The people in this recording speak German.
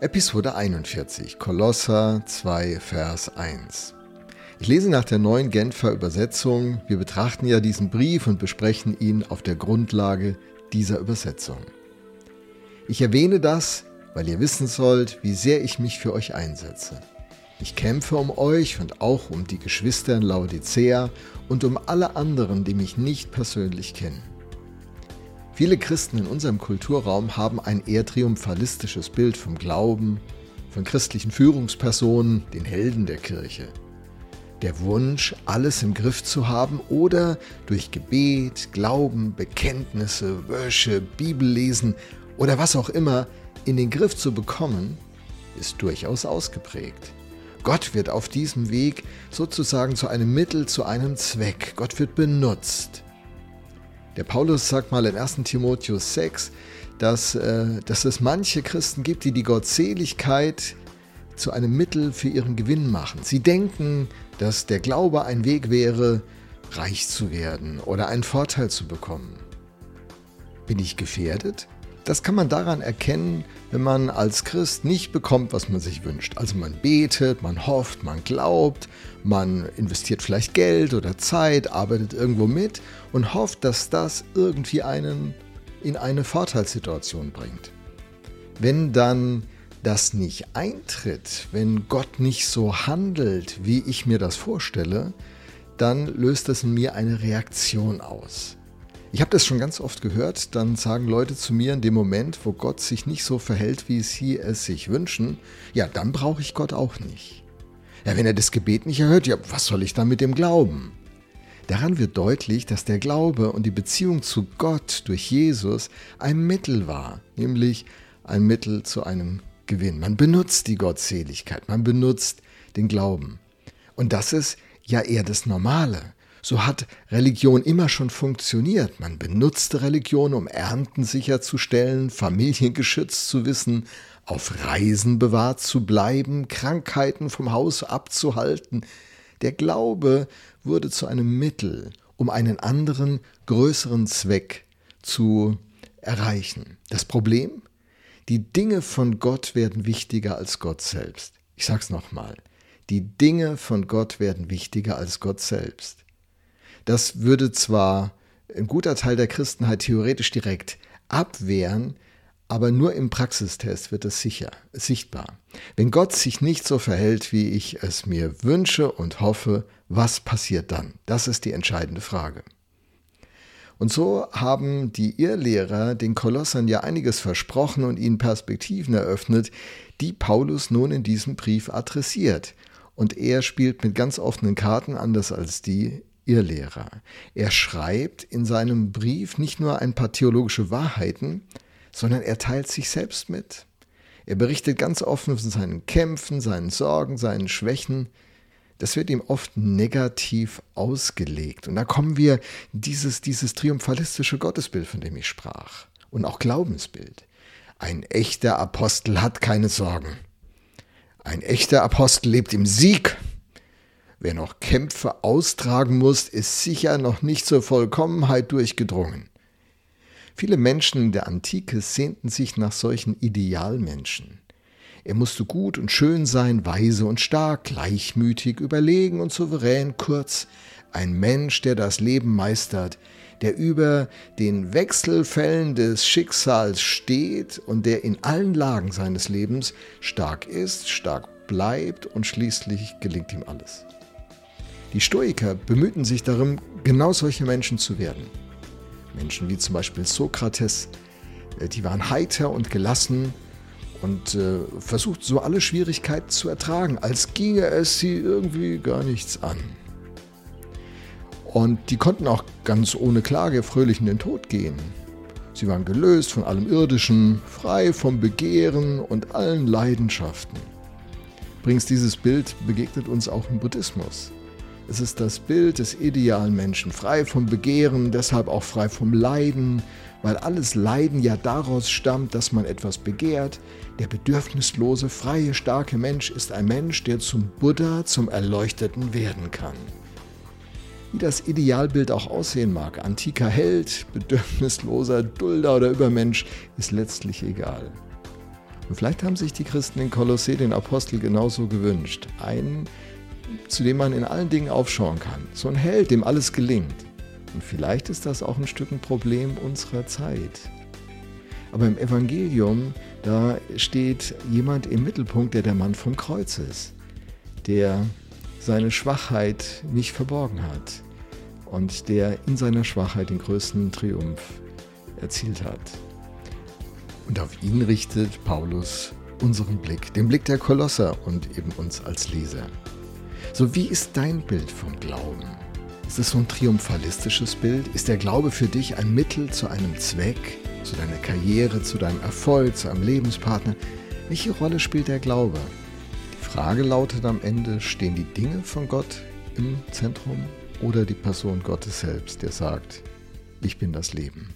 Episode 41, Kolosser 2, Vers 1. Ich lese nach der neuen Genfer Übersetzung. Wir betrachten ja diesen Brief und besprechen ihn auf der Grundlage dieser Übersetzung. Ich erwähne das, weil ihr wissen sollt, wie sehr ich mich für euch einsetze. Ich kämpfe um euch und auch um die Geschwister in Laodicea und um alle anderen, die mich nicht persönlich kennen. Viele Christen in unserem Kulturraum haben ein eher triumphalistisches Bild vom Glauben, von christlichen Führungspersonen, den Helden der Kirche. Der Wunsch, alles im Griff zu haben oder durch Gebet, Glauben, Bekenntnisse, Worship, Bibellesen oder was auch immer in den Griff zu bekommen, ist durchaus ausgeprägt. Gott wird auf diesem Weg sozusagen zu einem Mittel, zu einem Zweck. Gott wird benutzt. Der Paulus sagt mal in 1 Timotheus 6, dass, äh, dass es manche Christen gibt, die die Gottseligkeit zu einem Mittel für ihren Gewinn machen. Sie denken, dass der Glaube ein Weg wäre, reich zu werden oder einen Vorteil zu bekommen. Bin ich gefährdet? Das kann man daran erkennen, wenn man als Christ nicht bekommt, was man sich wünscht. Also man betet, man hofft, man glaubt, man investiert vielleicht Geld oder Zeit, arbeitet irgendwo mit und hofft, dass das irgendwie einen in eine Vorteilssituation bringt. Wenn dann das nicht eintritt, wenn Gott nicht so handelt, wie ich mir das vorstelle, dann löst das in mir eine Reaktion aus. Ich habe das schon ganz oft gehört, dann sagen Leute zu mir in dem Moment, wo Gott sich nicht so verhält, wie sie es sich wünschen, ja, dann brauche ich Gott auch nicht. Ja, wenn er das Gebet nicht erhört, ja, was soll ich dann mit dem Glauben? Daran wird deutlich, dass der Glaube und die Beziehung zu Gott durch Jesus ein Mittel war, nämlich ein Mittel zu einem Gewinn. Man benutzt die Gottseligkeit, man benutzt den Glauben. Und das ist ja eher das Normale. So hat Religion immer schon funktioniert. Man benutzte Religion, um Ernten sicherzustellen, Familien geschützt zu wissen, auf Reisen bewahrt zu bleiben, Krankheiten vom Haus abzuhalten. Der Glaube wurde zu einem Mittel, um einen anderen, größeren Zweck zu erreichen. Das Problem? Die Dinge von Gott werden wichtiger als Gott selbst. Ich sag's nochmal. Die Dinge von Gott werden wichtiger als Gott selbst. Das würde zwar ein guter Teil der Christenheit theoretisch direkt abwehren, aber nur im Praxistest wird es sicher, sichtbar. Wenn Gott sich nicht so verhält, wie ich es mir wünsche und hoffe, was passiert dann? Das ist die entscheidende Frage. Und so haben die Irrlehrer den Kolossern ja einiges versprochen und ihnen Perspektiven eröffnet, die Paulus nun in diesem Brief adressiert. Und er spielt mit ganz offenen Karten, anders als die ihr. Er schreibt in seinem Brief nicht nur ein paar theologische Wahrheiten, sondern er teilt sich selbst mit. Er berichtet ganz offen von seinen Kämpfen, seinen Sorgen, seinen Schwächen. Das wird ihm oft negativ ausgelegt. Und da kommen wir dieses, dieses triumphalistische Gottesbild, von dem ich sprach. Und auch Glaubensbild. Ein echter Apostel hat keine Sorgen. Ein echter Apostel lebt im Sieg. Wer noch Kämpfe austragen muss, ist sicher noch nicht zur Vollkommenheit durchgedrungen. Viele Menschen in der Antike sehnten sich nach solchen Idealmenschen. Er musste gut und schön sein, weise und stark, gleichmütig, überlegen und souverän, kurz ein Mensch, der das Leben meistert, der über den Wechselfällen des Schicksals steht und der in allen Lagen seines Lebens stark ist, stark bleibt und schließlich gelingt ihm alles. Die Stoiker bemühten sich darum, genau solche Menschen zu werden. Menschen wie zum Beispiel Sokrates, äh, die waren heiter und gelassen und äh, versuchten so alle Schwierigkeiten zu ertragen, als ginge es sie irgendwie gar nichts an. Und die konnten auch ganz ohne Klage fröhlich in den Tod gehen. Sie waren gelöst von allem Irdischen, frei vom Begehren und allen Leidenschaften. Übrigens, dieses Bild begegnet uns auch im Buddhismus. Es ist das Bild des idealen Menschen, frei vom Begehren, deshalb auch frei vom Leiden, weil alles Leiden ja daraus stammt, dass man etwas begehrt. Der bedürfnislose, freie, starke Mensch ist ein Mensch, der zum Buddha, zum Erleuchteten werden kann. Wie das Idealbild auch aussehen mag, antiker Held, bedürfnisloser, Dulder oder Übermensch, ist letztlich egal. Und vielleicht haben sich die Christen in Kolossee den Apostel genauso gewünscht. Einen, zu dem man in allen Dingen aufschauen kann. So ein Held, dem alles gelingt. Und vielleicht ist das auch ein Stück ein Problem unserer Zeit. Aber im Evangelium, da steht jemand im Mittelpunkt, der der Mann vom Kreuz ist, der seine Schwachheit nicht verborgen hat und der in seiner Schwachheit den größten Triumph erzielt hat. Und auf ihn richtet Paulus unseren Blick, den Blick der Kolosser und eben uns als Leser. So wie ist dein Bild vom Glauben? Ist es so ein triumphalistisches Bild? Ist der Glaube für dich ein Mittel zu einem Zweck, zu deiner Karriere, zu deinem Erfolg, zu einem Lebenspartner? Welche Rolle spielt der Glaube? Die Frage lautet am Ende, stehen die Dinge von Gott im Zentrum oder die Person Gottes selbst, der sagt, ich bin das Leben?